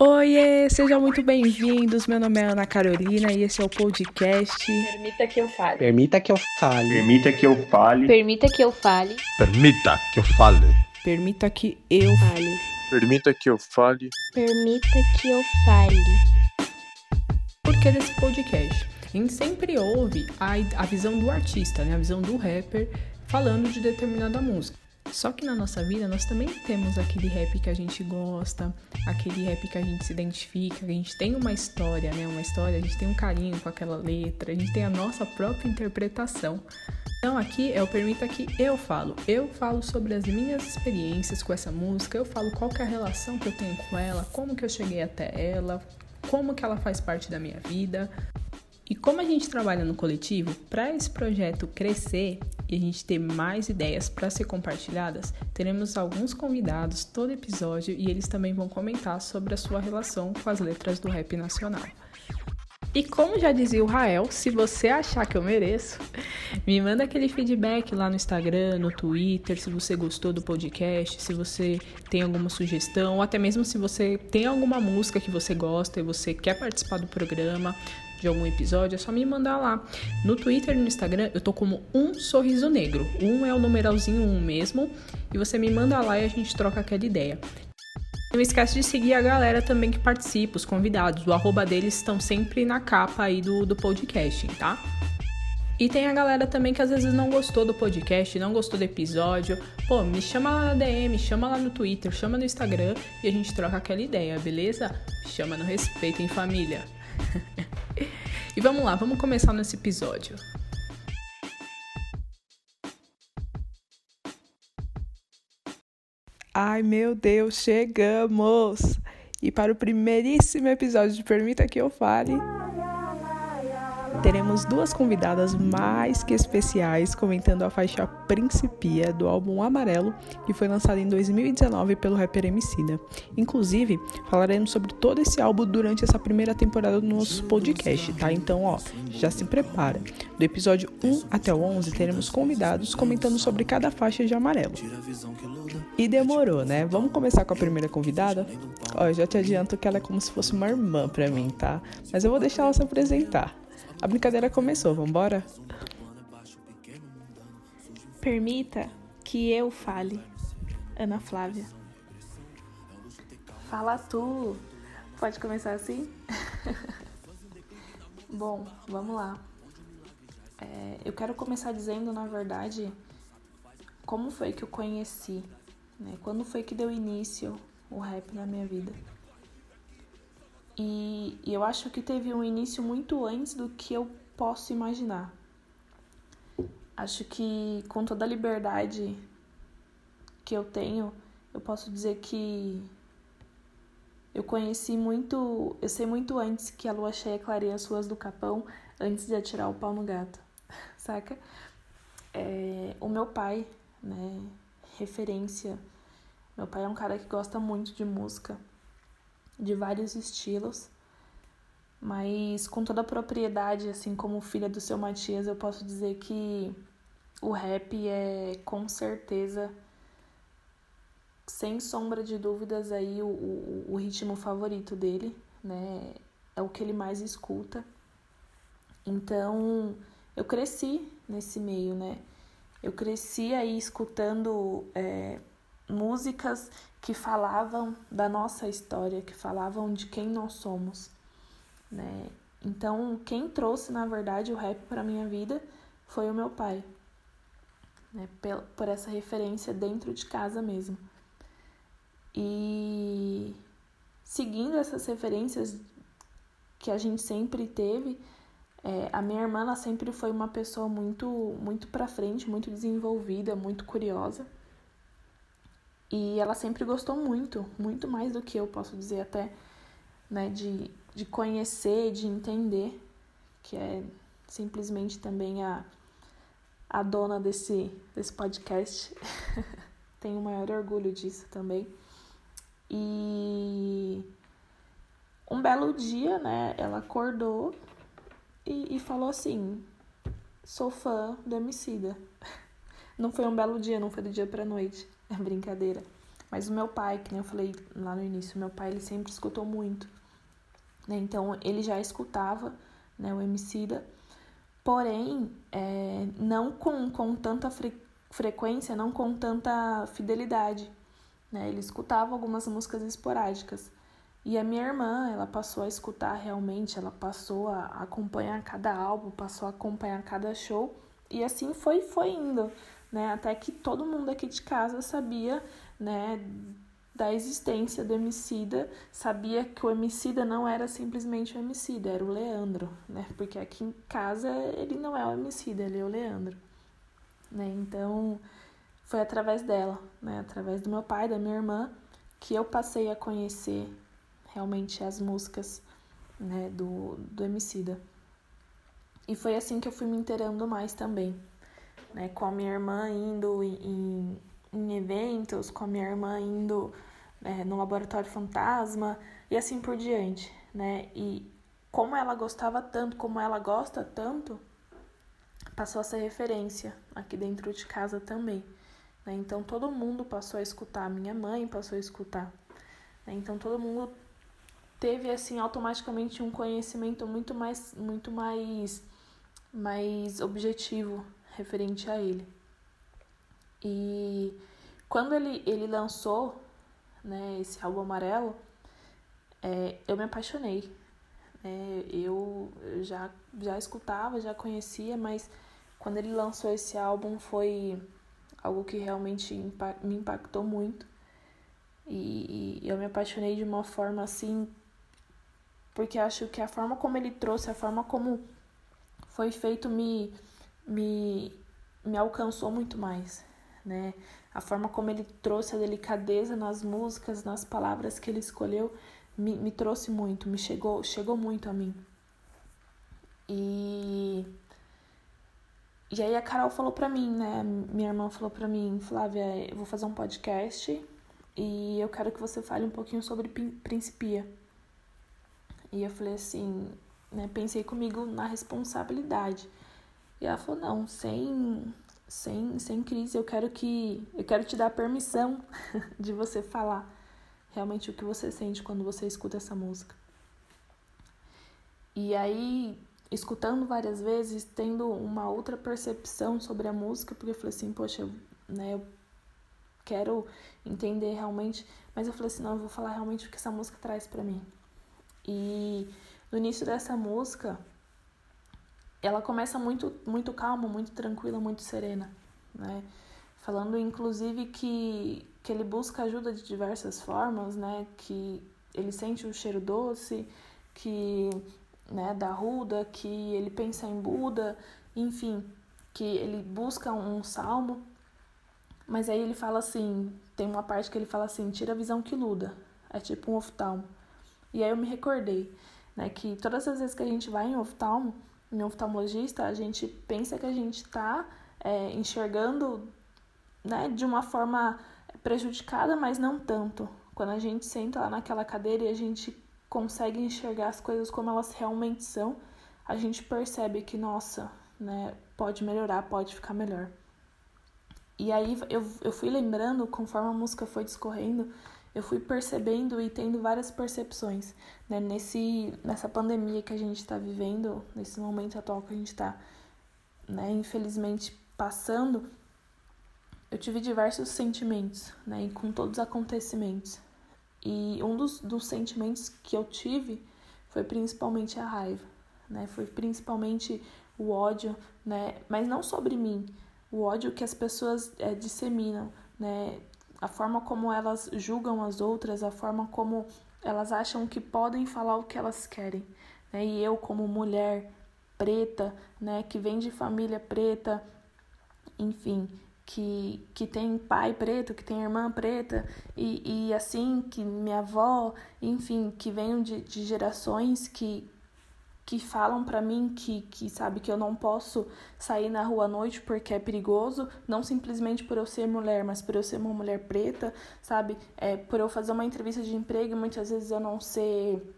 Oiê, sejam muito bem-vindos. Meu nome é Ana Carolina e esse é o podcast. Permita que eu fale. Permita que eu fale. Permita que eu fale. Permita que eu fale. Permita que eu fale. Permita que eu Fale. Permita que eu fale. Permita que eu fale. Por que desse podcast? A gente sempre ouve a, a visão do artista, né? a visão do rapper falando de determinada música. Só que na nossa vida nós também temos aquele rap que a gente gosta, aquele rap que a gente se identifica, a gente tem uma história, né? Uma história, a gente tem um carinho com aquela letra, a gente tem a nossa própria interpretação. Então aqui é o Permita que eu falo. Eu falo sobre as minhas experiências com essa música, eu falo qual é a relação que eu tenho com ela, como que eu cheguei até ela, como que ela faz parte da minha vida. E como a gente trabalha no coletivo, para esse projeto crescer e a gente ter mais ideias para ser compartilhadas, teremos alguns convidados todo episódio e eles também vão comentar sobre a sua relação com as letras do rap nacional. E como já dizia o Rael, se você achar que eu mereço, me manda aquele feedback lá no Instagram, no Twitter, se você gostou do podcast, se você tem alguma sugestão, ou até mesmo se você tem alguma música que você gosta e você quer participar do programa, de algum episódio, é só me mandar lá. No Twitter e no Instagram eu tô como um sorriso negro. Um é o numeralzinho um mesmo. E você me manda lá e a gente troca aquela ideia. Não esquece de seguir a galera também que participa, os convidados. O arroba deles estão sempre na capa aí do, do podcast, tá? E tem a galera também que às vezes não gostou do podcast, não gostou do episódio. Pô, me chama lá na DM, chama lá no Twitter, chama no Instagram e a gente troca aquela ideia, beleza? Chama no respeito em família. e vamos lá, vamos começar nesse episódio. Ai meu Deus, chegamos! E para o primeiríssimo episódio de Permita que eu fale, teremos duas convidadas mais que especiais comentando a faixa Principia do álbum Amarelo, que foi lançado em 2019 pelo rapper Emicida. Inclusive, falaremos sobre todo esse álbum durante essa primeira temporada do nosso podcast, tá? Então, ó, já se prepara. Do episódio 1 até o 11 teremos convidados comentando sobre cada faixa de Amarelo. E demorou, né? Vamos começar com a primeira convidada? Ó, eu já te adianto que ela é como se fosse uma irmã pra mim, tá? Mas eu vou deixar ela se apresentar. A brincadeira começou, vambora? Permita que eu fale. Ana Flávia. Fala tu. Pode começar assim? Bom, vamos lá. É, eu quero começar dizendo, na verdade, como foi que eu conheci, né? Quando foi que deu início o rap na minha vida. E, eu acho que teve um início muito antes do que eu posso imaginar. Acho que com toda a liberdade que eu tenho, eu posso dizer que eu conheci muito, eu sei muito antes que a lua cheia clareia as ruas do Capão antes de atirar o pau no gato, saca? É, o meu pai, né, referência, meu pai é um cara que gosta muito de música, de vários estilos, mas com toda a propriedade, assim como filha do seu Matias, eu posso dizer que o rap é com certeza, sem sombra de dúvidas, aí o, o, o ritmo favorito dele, né? É o que ele mais escuta. Então, eu cresci nesse meio, né? Eu cresci aí escutando é, músicas que falavam da nossa história, que falavam de quem nós somos, né? Então, quem trouxe, na verdade, o rap para minha vida foi o meu pai, né? Por essa referência dentro de casa mesmo. E seguindo essas referências que a gente sempre teve, é, a minha irmã ela sempre foi uma pessoa muito muito para frente, muito desenvolvida, muito curiosa. E ela sempre gostou muito, muito mais do que eu posso dizer até, né, de, de conhecer, de entender, que é simplesmente também a, a dona desse, desse podcast. Tenho o maior orgulho disso também. E um belo dia, né, ela acordou e, e falou assim: sou fã do Emicida. Não foi um belo dia, não foi do dia pra noite. É brincadeira. Mas o meu pai, que nem eu falei lá no início, meu pai ele sempre escutou muito. Né? Então ele já escutava né, o Emicida, porém é, não com, com tanta fre frequência, não com tanta fidelidade. Né? Ele escutava algumas músicas esporádicas. E a minha irmã, ela passou a escutar realmente, ela passou a acompanhar cada álbum, passou a acompanhar cada show, e assim foi, foi indo, né? Até que todo mundo aqui de casa sabia, né, da existência do Emicida, sabia que o Emicida não era simplesmente o Emicida, era o Leandro, né? Porque aqui em casa ele não é o Emicida, ele é o Leandro, né? Então, foi através dela, né? Através do meu pai, da minha irmã, que eu passei a conhecer realmente as músicas, né, do, do Emicida. E foi assim que eu fui me inteirando mais também, né? Com a minha irmã indo em, em eventos, com a minha irmã indo é, no laboratório fantasma e assim por diante, né? E como ela gostava tanto, como ela gosta tanto, passou a ser referência aqui dentro de casa também. Né? Então todo mundo passou a escutar, minha mãe passou a escutar. Né? Então todo mundo teve assim automaticamente um conhecimento muito mais, muito mais, mais objetivo referente a ele. E quando ele, ele lançou né, esse álbum amarelo, é, eu me apaixonei. É, eu já, já escutava, já conhecia, mas quando ele lançou esse álbum foi algo que realmente me impactou muito. E, e eu me apaixonei de uma forma assim, porque acho que a forma como ele trouxe, a forma como foi feito me, me, me alcançou muito mais, né? A forma como ele trouxe a delicadeza nas músicas, nas palavras que ele escolheu, me, me trouxe muito, me chegou, chegou muito a mim. E e aí a Carol falou pra mim, né? Minha irmã falou pra mim, Flávia, eu vou fazer um podcast e eu quero que você fale um pouquinho sobre Principia. E eu falei assim, né? Pensei comigo na responsabilidade. E ela falou, não, sem, sem, sem crise, eu quero que. Eu quero te dar permissão de você falar realmente o que você sente quando você escuta essa música. E aí escutando várias vezes, tendo uma outra percepção sobre a música, porque eu falei assim, poxa, eu, né, eu quero entender realmente, mas eu falei assim, não, eu vou falar realmente o que essa música traz para mim. E no início dessa música, ela começa muito muito calma, muito tranquila, muito serena, né? Falando inclusive que que ele busca ajuda de diversas formas, né? Que ele sente o cheiro doce, que né, da Ruda, que ele pensa em Buda, enfim, que ele busca um salmo, mas aí ele fala assim, tem uma parte que ele fala assim, tira a visão que luda, é tipo um oftalmo. E aí eu me recordei, né, que todas as vezes que a gente vai em oftalmo, em oftalmologista, a gente pensa que a gente está é, enxergando, né, de uma forma prejudicada, mas não tanto. Quando a gente senta lá naquela cadeira e a gente consegue enxergar as coisas como elas realmente são, a gente percebe que, nossa, né, pode melhorar, pode ficar melhor. E aí eu, eu fui lembrando, conforme a música foi discorrendo, eu fui percebendo e tendo várias percepções, né, nesse, nessa pandemia que a gente está vivendo, nesse momento atual que a gente está, né, infelizmente passando, eu tive diversos sentimentos, né, e com todos os acontecimentos. E um dos, dos sentimentos que eu tive foi principalmente a raiva, né? Foi principalmente o ódio, né? Mas não sobre mim, o ódio que as pessoas é, disseminam, né? A forma como elas julgam as outras, a forma como elas acham que podem falar o que elas querem, né? E eu como mulher preta, né? Que vem de família preta, enfim, que, que tem pai preto, que tem irmã preta, e, e assim, que minha avó, enfim, que venham de, de gerações que, que falam para mim que, que sabe que eu não posso sair na rua à noite porque é perigoso, não simplesmente por eu ser mulher, mas por eu ser uma mulher preta, sabe? É, por eu fazer uma entrevista de emprego e muitas vezes eu não ser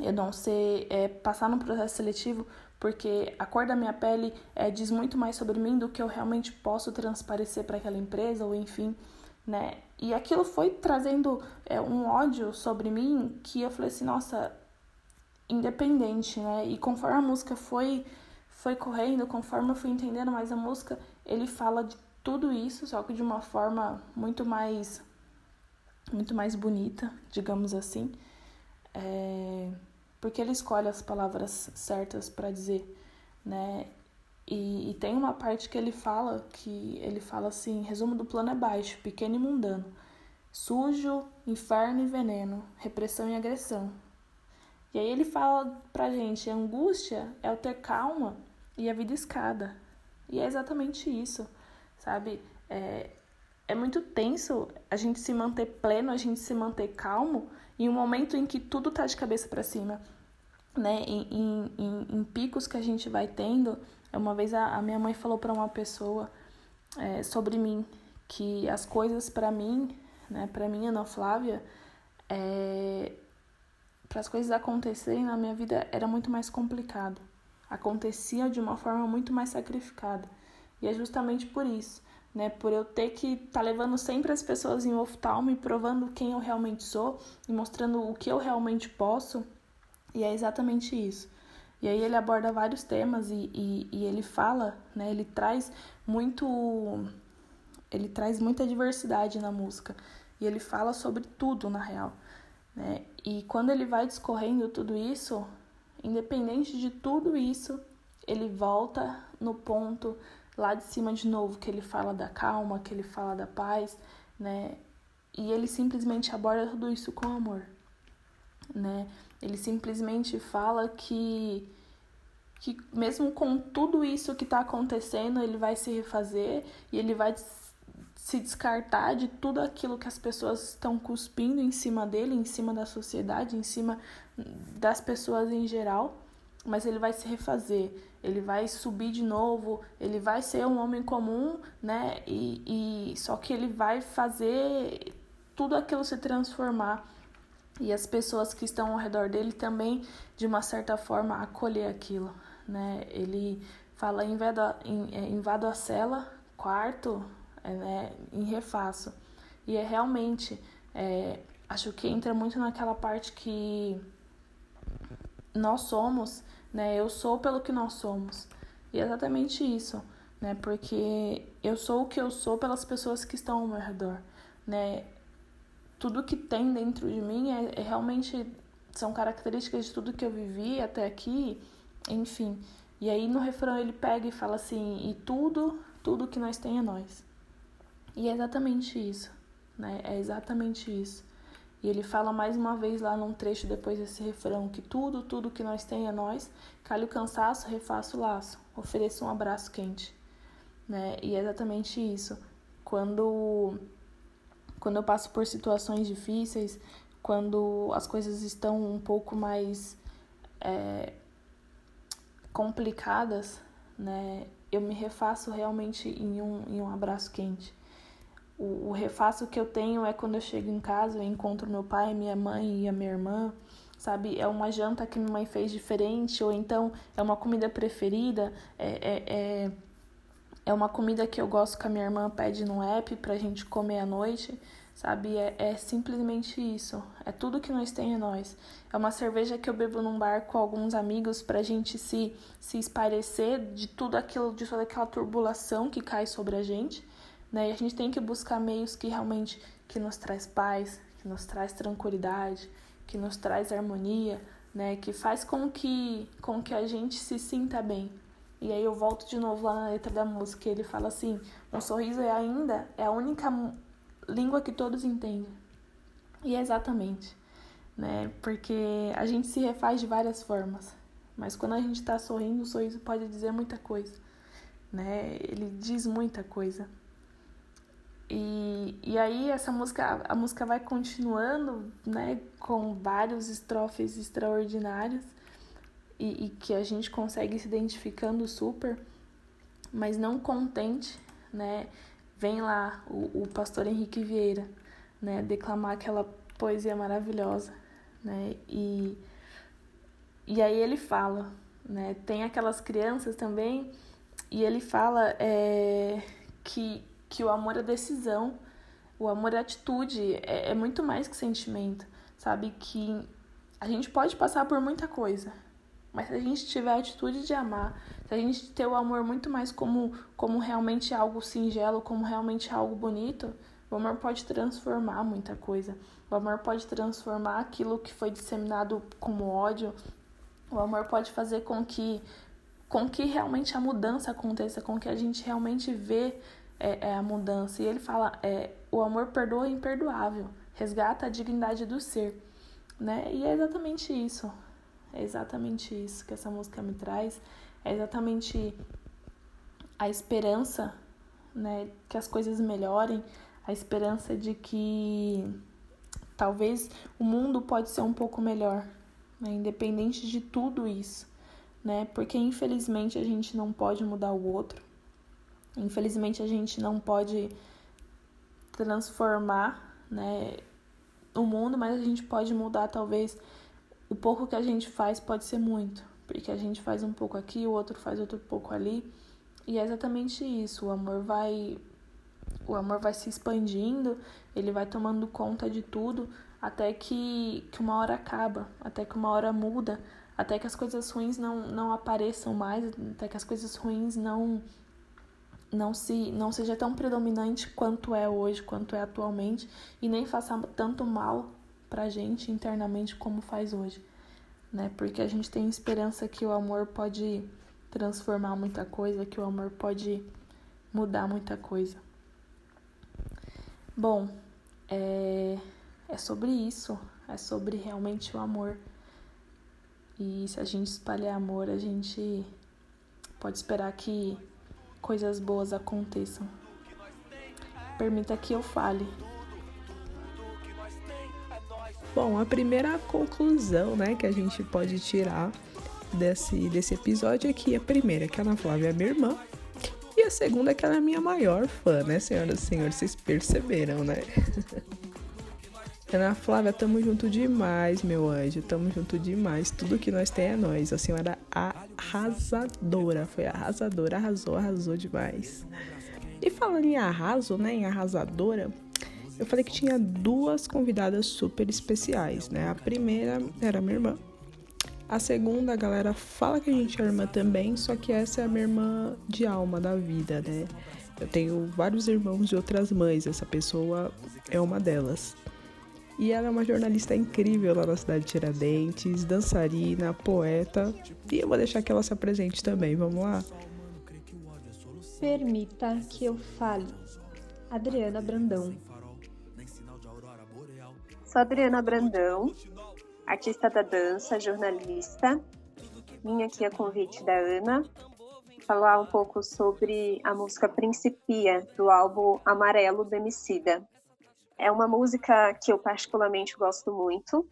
eu não ser é, passar no processo seletivo porque a cor da minha pele é, diz muito mais sobre mim do que eu realmente posso transparecer para aquela empresa ou enfim, né? e aquilo foi trazendo é, um ódio sobre mim que eu falei assim, nossa, independente, né? E conforme a música foi foi correndo, conforme eu fui entendendo mais a música, ele fala de tudo isso, só que de uma forma muito mais muito mais bonita, digamos assim. É, porque ele escolhe as palavras certas para dizer, né? E, e, tem uma parte que ele fala que ele fala assim, resumo do plano é baixo, pequeno e mundano, sujo, inferno e veneno, repressão e agressão. E aí ele fala pra gente, angústia é o ter calma e a vida escada. E é exatamente isso, sabe? É, é muito tenso a gente se manter pleno, a gente se manter calmo em um momento em que tudo tá de cabeça para cima, né? Em, em, em, em, picos que a gente vai tendo. Uma vez a, a minha mãe falou para uma pessoa é, sobre mim que as coisas para mim, né? Para mim, Ana Flávia, é, para as coisas acontecerem na minha vida era muito mais complicado. Acontecia de uma forma muito mais sacrificada. E é justamente por isso né? Por eu ter que estar tá levando sempre as pessoas em oftalmo provando quem eu realmente sou e mostrando o que eu realmente posso. E é exatamente isso. E aí ele aborda vários temas e, e, e ele fala, né? Ele traz muito. Ele traz muita diversidade na música. E ele fala sobre tudo, na real. Né? E quando ele vai discorrendo tudo isso, independente de tudo isso, ele volta no ponto lá de cima de novo, que ele fala da calma, que ele fala da paz, né? E ele simplesmente aborda tudo isso com amor, né? Ele simplesmente fala que que mesmo com tudo isso que está acontecendo, ele vai se refazer e ele vai se descartar de tudo aquilo que as pessoas estão cuspindo em cima dele, em cima da sociedade, em cima das pessoas em geral, mas ele vai se refazer ele vai subir de novo, ele vai ser um homem comum, né? E, e só que ele vai fazer tudo aquilo se transformar e as pessoas que estão ao redor dele também, de uma certa forma, acolher aquilo, né? Ele fala invado, é, invado a cela, quarto, né, em refaço. E é realmente, é, acho que entra muito naquela parte que nós somos né? Eu sou pelo que nós somos. E é exatamente isso, né? Porque eu sou o que eu sou pelas pessoas que estão ao meu redor, né? Tudo que tem dentro de mim é, é realmente são características de tudo que eu vivi até aqui, enfim. E aí no refrão ele pega e fala assim: "E tudo, tudo que nós tem é nós". E é exatamente isso, né? É exatamente isso. E ele fala mais uma vez lá num trecho depois desse refrão que tudo, tudo que nós tem é nós, cale o cansaço, refaça o laço, ofereça um abraço quente. Né? E é exatamente isso. Quando, quando eu passo por situações difíceis, quando as coisas estão um pouco mais é, complicadas, né? eu me refaço realmente em um, em um abraço quente. O, o refaço que eu tenho é quando eu chego em casa, eu encontro meu pai, minha mãe e a minha irmã, sabe? É uma janta que minha mãe fez diferente, ou então é uma comida preferida, é, é, é, é uma comida que eu gosto que a minha irmã pede no app pra gente comer à noite, sabe? É, é simplesmente isso. É tudo que nós temos é nós. É uma cerveja que eu bebo num bar com alguns amigos pra gente se, se esparecer de tudo aquilo, de toda aquela turbulação que cai sobre a gente né? E a gente tem que buscar meios que realmente que nos traz paz, que nos traz tranquilidade, que nos traz harmonia, né? Que faz com que com que a gente se sinta bem. E aí eu volto de novo lá na letra da música, ele fala assim: "Um sorriso é ainda é a única língua que todos entendem". E é exatamente, né? Porque a gente se refaz de várias formas, mas quando a gente está sorrindo, o sorriso pode dizer muita coisa, né? Ele diz muita coisa. E, e aí essa música, a música vai continuando, né, com vários estrofes extraordinários e, e que a gente consegue se identificando super, mas não contente, né, vem lá o, o pastor Henrique Vieira, né, declamar aquela poesia maravilhosa, né, e, e aí ele fala, né, tem aquelas crianças também, e ele fala é, que que o amor é decisão, O amor é atitude, é, é muito mais que sentimento, sabe? Que a gente pode passar por muita coisa, mas se a gente tiver a atitude de amar, se a gente ter o amor muito mais como, como realmente algo singelo, como realmente algo bonito, o amor pode transformar muita coisa. O amor pode transformar aquilo que foi disseminado como ódio. O amor pode fazer com que, com que realmente a mudança aconteça, com que a gente realmente vê é, é a mudança. E ele fala, é, o amor perdoa o imperdoável, resgata a dignidade do ser, né? E é exatamente isso. É exatamente isso que essa música me traz. É exatamente a esperança, né, que as coisas melhorem, a esperança de que talvez o mundo pode ser um pouco melhor, né, independente de tudo isso, né? Porque infelizmente a gente não pode mudar o outro. Infelizmente a gente não pode transformar, né, o mundo, mas a gente pode mudar talvez o pouco que a gente faz pode ser muito, porque a gente faz um pouco aqui, o outro faz outro pouco ali, e é exatamente isso. O amor vai o amor vai se expandindo, ele vai tomando conta de tudo até que, que uma hora acaba, até que uma hora muda, até que as coisas ruins não, não apareçam mais, até que as coisas ruins não não se não seja tão predominante quanto é hoje, quanto é atualmente e nem faça tanto mal pra gente internamente como faz hoje, né? Porque a gente tem esperança que o amor pode transformar muita coisa, que o amor pode mudar muita coisa. Bom, é, é sobre isso, é sobre realmente o amor. E se a gente espalhar amor, a gente pode esperar que coisas boas aconteçam. Permita que eu fale. Bom, a primeira conclusão, né, que a gente pode tirar desse, desse episódio é que a primeira, que a Ana Flávia é minha irmã, e a segunda é que ela é a minha maior fã, né, senhoras e senhores? Vocês perceberam, né? Ana Flávia, tamo junto demais, meu anjo. Tamo junto demais. Tudo que nós tem é nós. A senhora arrasadora. Foi arrasadora, arrasou, arrasou demais. E falando em arraso, né? Em arrasadora, eu falei que tinha duas convidadas super especiais, né? A primeira era minha irmã, a segunda, a galera fala que a gente é irmã também, só que essa é a minha irmã de alma da vida, né? Eu tenho vários irmãos de outras mães, essa pessoa é uma delas. E ela é uma jornalista incrível lá na cidade de Tiradentes, dançarina, poeta. E eu vou deixar que ela se apresente também, vamos lá? Permita que eu fale. Adriana Brandão. Sou Adriana Brandão, artista da dança, jornalista. Vim aqui a convite da Ana falar um pouco sobre a música Principia, do álbum Amarelo do. É uma música que eu particularmente gosto muito.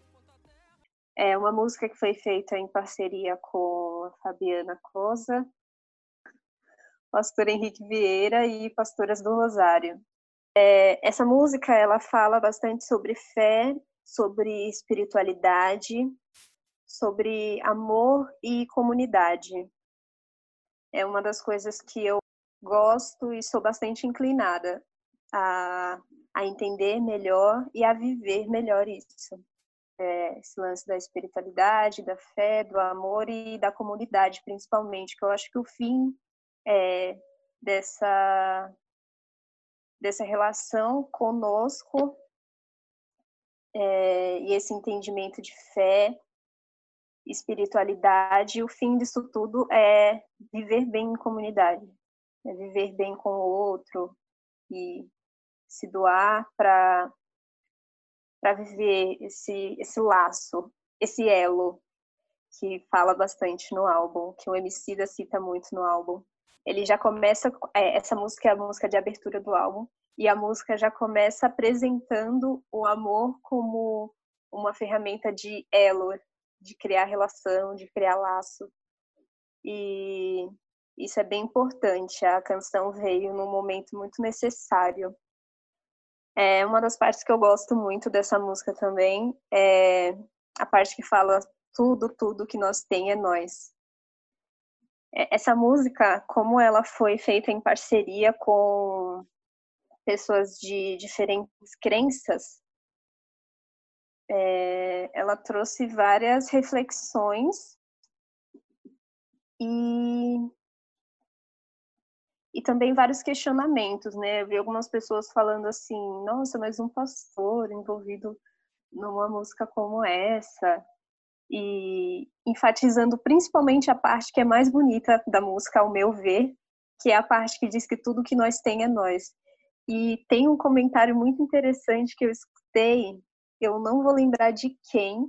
É uma música que foi feita em parceria com a Fabiana Cosa, pastor Henrique Vieira e pastoras do Rosário. É, essa música ela fala bastante sobre fé sobre espiritualidade, sobre amor e comunidade. É uma das coisas que eu gosto e sou bastante inclinada a, a entender melhor e a viver melhor isso. É, esse lance da espiritualidade, da fé, do amor e da comunidade, principalmente, que eu acho que o fim é, dessa, dessa relação conosco é, e esse entendimento de fé, espiritualidade, o fim disso tudo é viver bem em comunidade, é viver bem com o outro e se doar para para viver esse esse laço, esse elo que fala bastante no álbum, que o Emicida cita muito no álbum. Ele já começa é, essa música é a música de abertura do álbum e a música já começa apresentando o amor como uma ferramenta de elo, de criar relação, de criar laço. E isso é bem importante. A canção veio num momento muito necessário. É uma das partes que eu gosto muito dessa música também é a parte que fala tudo, tudo que nós tem é nós. É, essa música, como ela foi feita em parceria com pessoas de diferentes crenças, é, ela trouxe várias reflexões e, e também vários questionamentos, né? Eu vi algumas pessoas falando assim, nossa, mas um pastor envolvido numa música como essa, e enfatizando principalmente a parte que é mais bonita da música, ao meu ver, que é a parte que diz que tudo que nós tem é nós. E tem um comentário muito interessante que eu escutei, eu não vou lembrar de quem,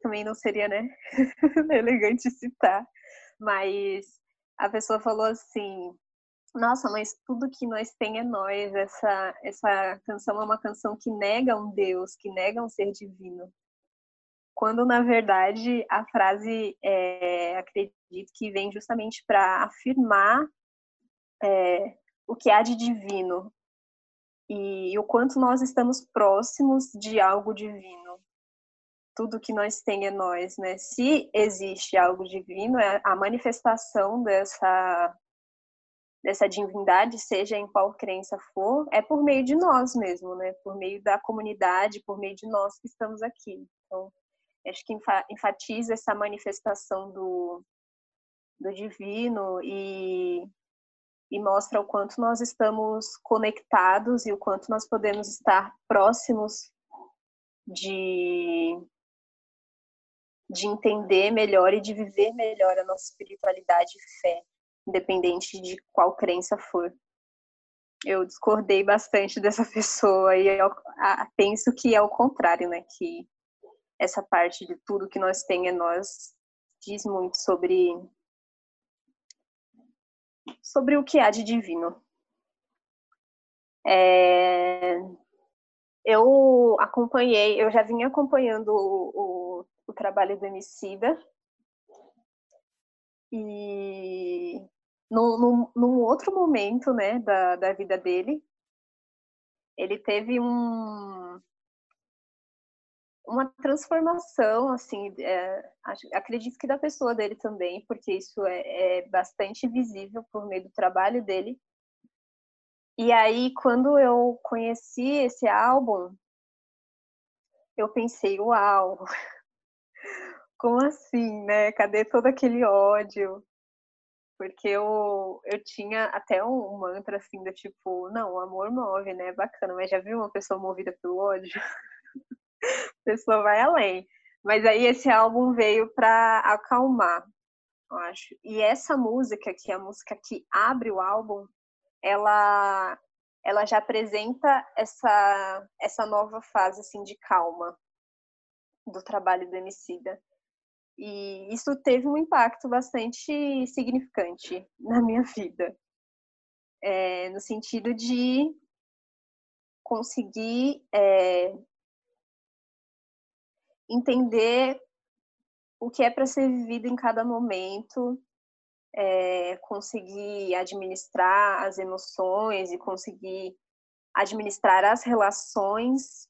também não seria, né, elegante citar, mas a pessoa falou assim: Nossa, mas tudo que nós tem é nós. Essa, essa canção é uma canção que nega um Deus, que nega um ser divino. Quando, na verdade, a frase, é, acredito que vem justamente para afirmar é, o que há de divino e, o quanto nós estamos próximos de algo divino tudo que nós tem é nós, né? Se existe algo divino, é a manifestação dessa dessa divindade, seja em qual crença for, é por meio de nós mesmo, né? Por meio da comunidade, por meio de nós que estamos aqui. Então, acho que enfatiza essa manifestação do, do divino e, e mostra o quanto nós estamos conectados e o quanto nós podemos estar próximos de de entender melhor e de viver melhor a nossa espiritualidade e fé, independente de qual crença for. Eu discordei bastante dessa pessoa e eu penso que é o contrário, né? Que essa parte de tudo que nós tem é nós diz muito sobre sobre o que há de divino. É, eu acompanhei, eu já vinha acompanhando o, o o trabalho do Emicida. E num, num, outro momento né, da, da vida dele, ele teve um, uma transformação, assim, é, acredito que da pessoa dele também, porque isso é, é bastante visível por meio do trabalho dele. E aí, quando eu conheci esse álbum, eu pensei, uau, como assim, né? Cadê todo aquele ódio? Porque eu, eu tinha até um mantra assim do tipo, não, o amor move, né? Bacana, mas já viu uma pessoa movida pelo ódio? a pessoa vai além. Mas aí esse álbum veio para acalmar, eu acho. E essa música, que é a música que abre o álbum, ela ela já apresenta essa essa nova fase assim de calma do trabalho do Emicida. E isso teve um impacto bastante significante na minha vida. É, no sentido de conseguir é, entender o que é para ser vivido em cada momento, é, conseguir administrar as emoções e conseguir administrar as relações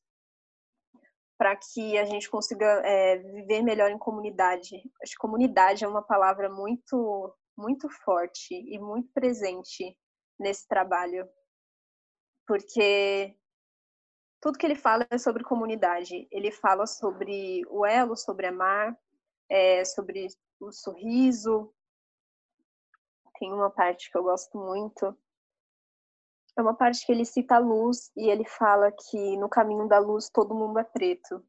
para que a gente consiga é, viver melhor em comunidade. Acho que comunidade é uma palavra muito, muito forte e muito presente nesse trabalho, porque tudo que ele fala é sobre comunidade. Ele fala sobre o elo, sobre amar, é, sobre o sorriso. Tem uma parte que eu gosto muito, é uma parte que ele cita a luz e ele fala que no caminho da luz todo mundo é preto.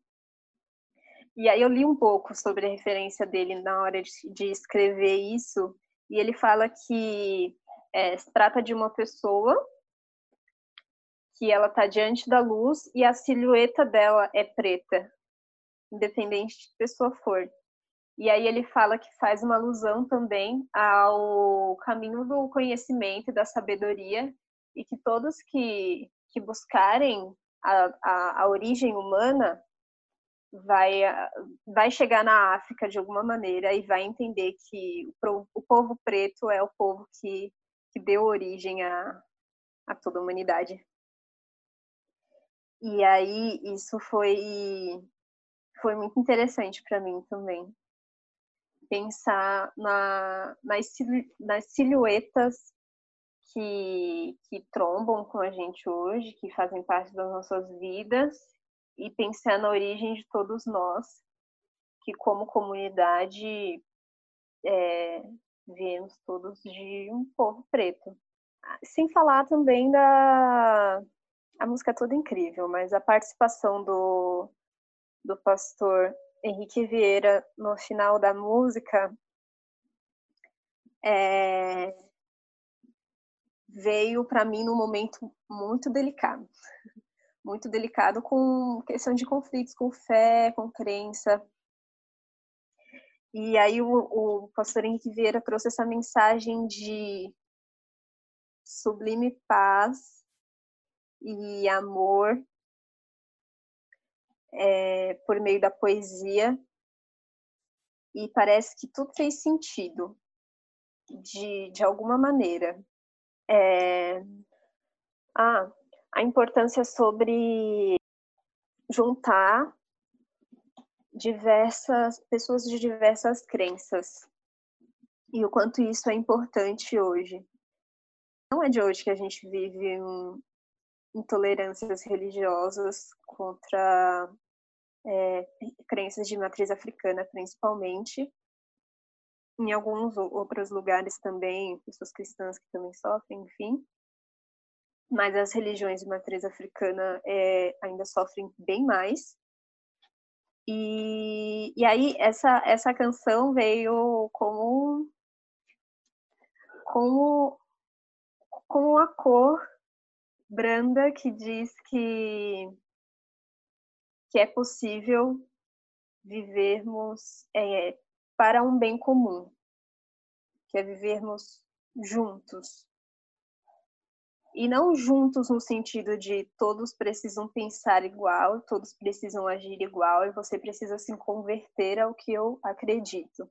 E aí eu li um pouco sobre a referência dele na hora de, escrever isso, e ele fala que é, se trata de uma pessoa que ela está diante da luz e a silhueta dela é preta, independente de pessoa for. E aí ele fala que faz uma alusão também ao caminho do conhecimento e da sabedoria e que todos que, que buscarem a, a, a origem humana vai, vai chegar na África de alguma maneira e vai entender que o, o povo preto é o povo que, que deu origem a, a toda a humanidade. E aí isso foi foi muito interessante para mim também pensar na, nas, nas silhuetas que, que trombam com a gente hoje, que fazem parte das nossas vidas, e pensar na origem de todos nós, que como comunidade é, viemos todos de um povo preto. Sem falar também da. A música é toda incrível, mas a participação do, do pastor Henrique Vieira no final da música é, veio para mim num momento muito delicado. Muito delicado com questão de conflitos com fé, com crença. E aí o, o pastor Henrique Vieira trouxe essa mensagem de sublime paz e amor é, por meio da poesia e parece que tudo fez sentido de, de alguma maneira. É... Ah, a importância sobre juntar diversas pessoas de diversas crenças e o quanto isso é importante hoje. Não é de hoje que a gente vive um, intolerâncias religiosas contra é, crenças de matriz africana, principalmente. Em alguns outros lugares também, pessoas cristãs que também sofrem, enfim. Mas as religiões de matriz africana é, ainda sofrem bem mais. E, e aí essa, essa canção veio como, como, como a cor branda que diz que, que é possível vivermos é, para um bem comum, que é vivermos juntos. E não juntos no sentido de todos precisam pensar igual, todos precisam agir igual e você precisa se converter ao que eu acredito.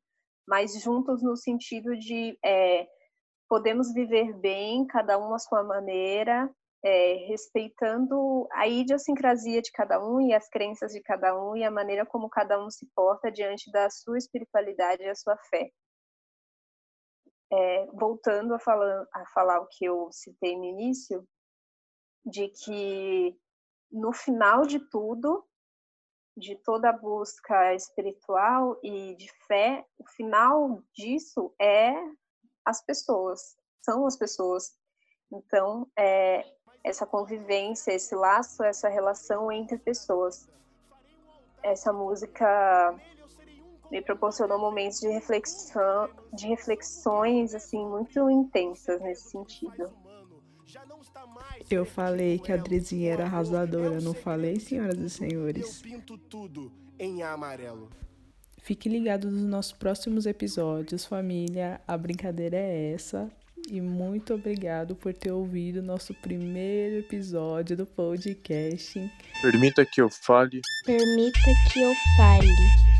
Mas juntos no sentido de é, podemos viver bem, cada um à sua maneira, é, respeitando a idiosincrasia de cada um e as crenças de cada um e a maneira como cada um se porta diante da sua espiritualidade e a sua fé. É, voltando a falar, a falar o que eu citei no início, de que no final de tudo, de toda a busca espiritual e de fé, o final disso é as pessoas, são as pessoas. Então, é, essa convivência, esse laço, essa relação entre pessoas. Essa música me proporcionou momentos de reflexão, de reflexões assim muito intensas nesse sentido. Eu falei que a Drizinha era arrasadora, não falei, senhoras e senhores? em amarelo. Fique ligado nos nossos próximos episódios, família. A brincadeira é essa e muito obrigado por ter ouvido nosso primeiro episódio do podcast. Permita que eu fale. Permita que eu fale.